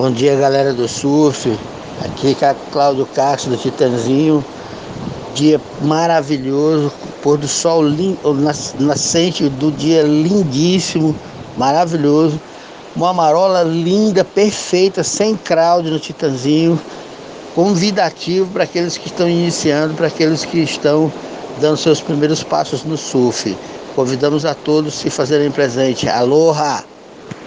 Bom dia, galera do surf. Aqui é Cláudio Castro do Titanzinho. Dia maravilhoso, pôr do sol lindo, nascente do dia lindíssimo, maravilhoso. Uma marola linda, perfeita, sem crowd no Titanzinho. Convidativo para aqueles que estão iniciando, para aqueles que estão dando seus primeiros passos no surf. Convidamos a todos se fazerem presente. Aloha!